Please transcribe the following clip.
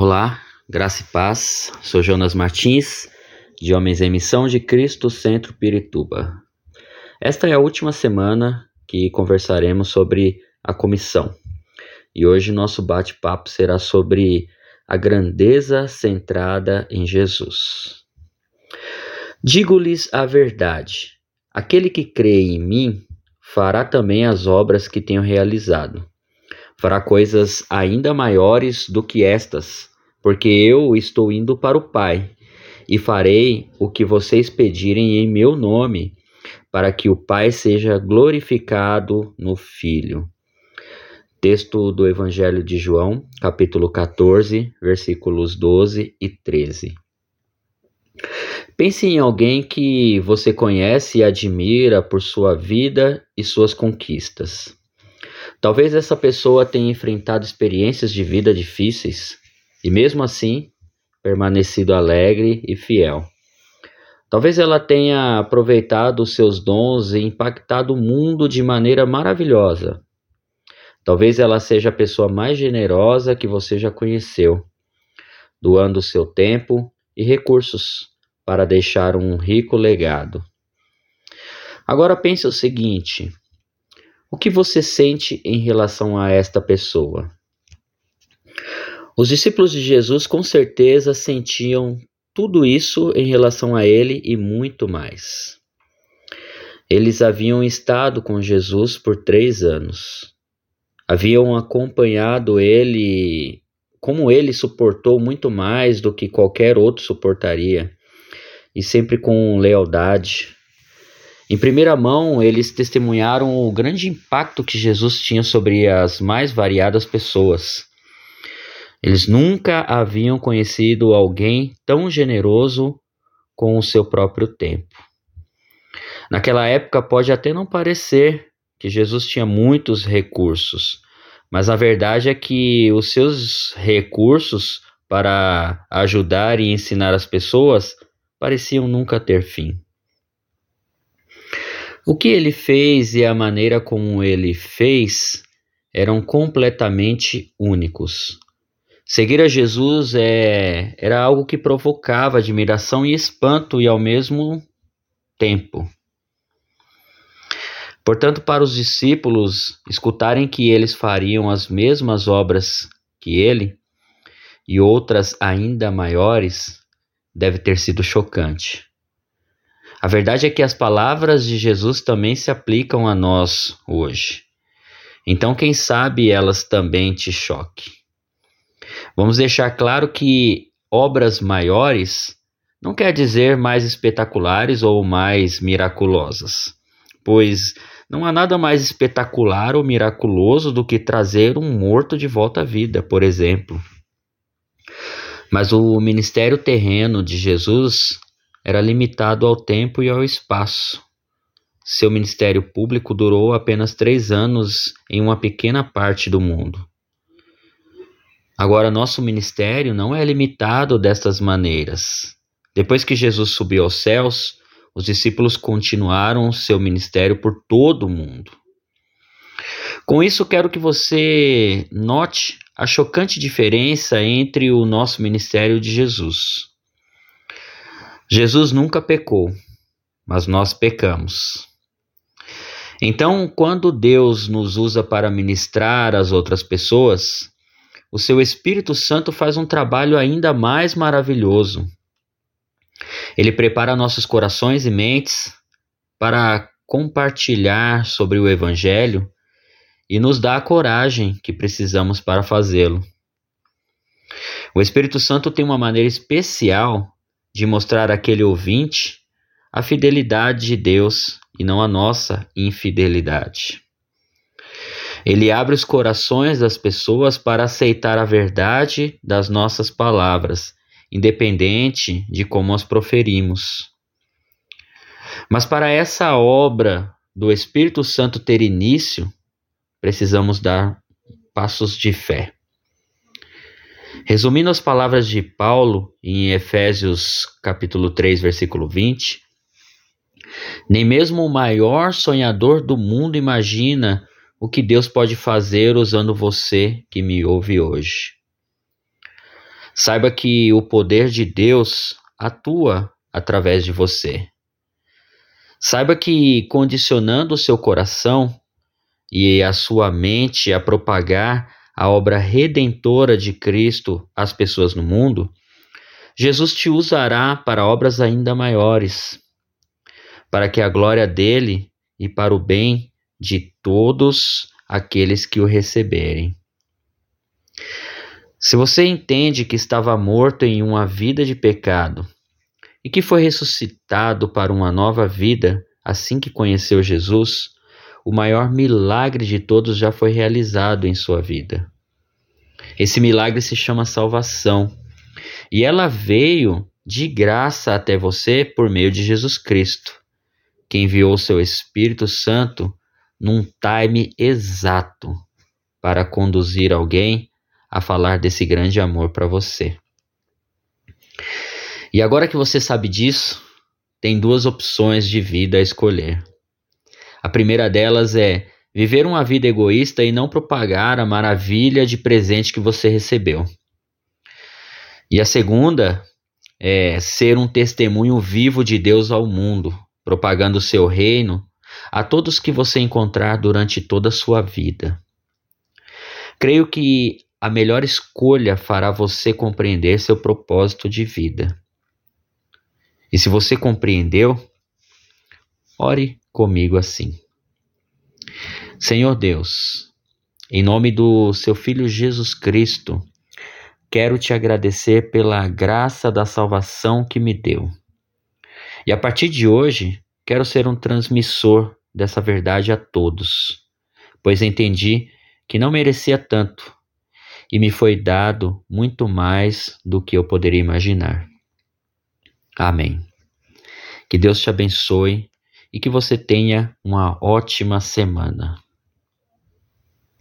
Olá, graça e paz. Sou Jonas Martins, de Homens em Missão de Cristo Centro Pirituba. Esta é a última semana que conversaremos sobre a comissão. E hoje nosso bate-papo será sobre a grandeza centrada em Jesus. Digo-lhes a verdade: aquele que crê em mim fará também as obras que tenho realizado fará coisas ainda maiores do que estas, porque eu estou indo para o Pai, e farei o que vocês pedirem em meu nome, para que o Pai seja glorificado no Filho. Texto do Evangelho de João, capítulo 14, versículos 12 e 13. Pense em alguém que você conhece e admira por sua vida e suas conquistas. Talvez essa pessoa tenha enfrentado experiências de vida difíceis e, mesmo assim, permanecido alegre e fiel. Talvez ela tenha aproveitado os seus dons e impactado o mundo de maneira maravilhosa. Talvez ela seja a pessoa mais generosa que você já conheceu, doando seu tempo e recursos para deixar um rico legado. Agora pense o seguinte: o que você sente em relação a esta pessoa? Os discípulos de Jesus com certeza sentiam tudo isso em relação a ele e muito mais. Eles haviam estado com Jesus por três anos. Haviam acompanhado ele, como ele suportou muito mais do que qualquer outro suportaria, e sempre com lealdade, em primeira mão, eles testemunharam o grande impacto que Jesus tinha sobre as mais variadas pessoas. Eles nunca haviam conhecido alguém tão generoso com o seu próprio tempo. Naquela época, pode até não parecer que Jesus tinha muitos recursos, mas a verdade é que os seus recursos para ajudar e ensinar as pessoas pareciam nunca ter fim. O que ele fez e a maneira como ele fez eram completamente únicos. Seguir a Jesus é, era algo que provocava admiração e espanto e ao mesmo tempo. Portanto, para os discípulos escutarem que eles fariam as mesmas obras que ele e outras ainda maiores, deve ter sido chocante. A verdade é que as palavras de Jesus também se aplicam a nós hoje. Então, quem sabe elas também te choquem. Vamos deixar claro que obras maiores não quer dizer mais espetaculares ou mais miraculosas, pois não há nada mais espetacular ou miraculoso do que trazer um morto de volta à vida, por exemplo. Mas o ministério terreno de Jesus era limitado ao tempo e ao espaço. Seu ministério público durou apenas três anos em uma pequena parte do mundo. Agora, nosso ministério não é limitado destas maneiras. Depois que Jesus subiu aos céus, os discípulos continuaram seu ministério por todo o mundo. Com isso, quero que você note a chocante diferença entre o nosso ministério de Jesus. Jesus nunca pecou, mas nós pecamos. Então, quando Deus nos usa para ministrar às outras pessoas, o seu Espírito Santo faz um trabalho ainda mais maravilhoso. Ele prepara nossos corações e mentes para compartilhar sobre o Evangelho e nos dá a coragem que precisamos para fazê-lo. O Espírito Santo tem uma maneira especial de mostrar àquele ouvinte a fidelidade de Deus e não a nossa infidelidade. Ele abre os corações das pessoas para aceitar a verdade das nossas palavras, independente de como as proferimos. Mas para essa obra do Espírito Santo ter início, precisamos dar passos de fé. Resumindo as palavras de Paulo em Efésios capítulo 3, versículo 20, nem mesmo o maior sonhador do mundo imagina o que Deus pode fazer usando você que me ouve hoje. Saiba que o poder de Deus atua através de você. Saiba que condicionando o seu coração e a sua mente a propagar a obra redentora de Cristo às pessoas no mundo, Jesus te usará para obras ainda maiores, para que a glória dele e para o bem de todos aqueles que o receberem. Se você entende que estava morto em uma vida de pecado e que foi ressuscitado para uma nova vida assim que conheceu Jesus, o maior milagre de todos já foi realizado em sua vida. Esse milagre se chama salvação e ela veio de graça até você por meio de Jesus Cristo, que enviou seu Espírito Santo num time exato para conduzir alguém a falar desse grande amor para você. E agora que você sabe disso, tem duas opções de vida a escolher. A primeira delas é viver uma vida egoísta e não propagar a maravilha de presente que você recebeu. E a segunda é ser um testemunho vivo de Deus ao mundo, propagando o seu reino a todos que você encontrar durante toda a sua vida. Creio que a melhor escolha fará você compreender seu propósito de vida. E se você compreendeu, ore comigo assim. Senhor Deus, em nome do seu Filho Jesus Cristo, quero te agradecer pela graça da salvação que me deu. E a partir de hoje, quero ser um transmissor dessa verdade a todos, pois entendi que não merecia tanto e me foi dado muito mais do que eu poderia imaginar. Amém. Que Deus te abençoe e que você tenha uma ótima semana.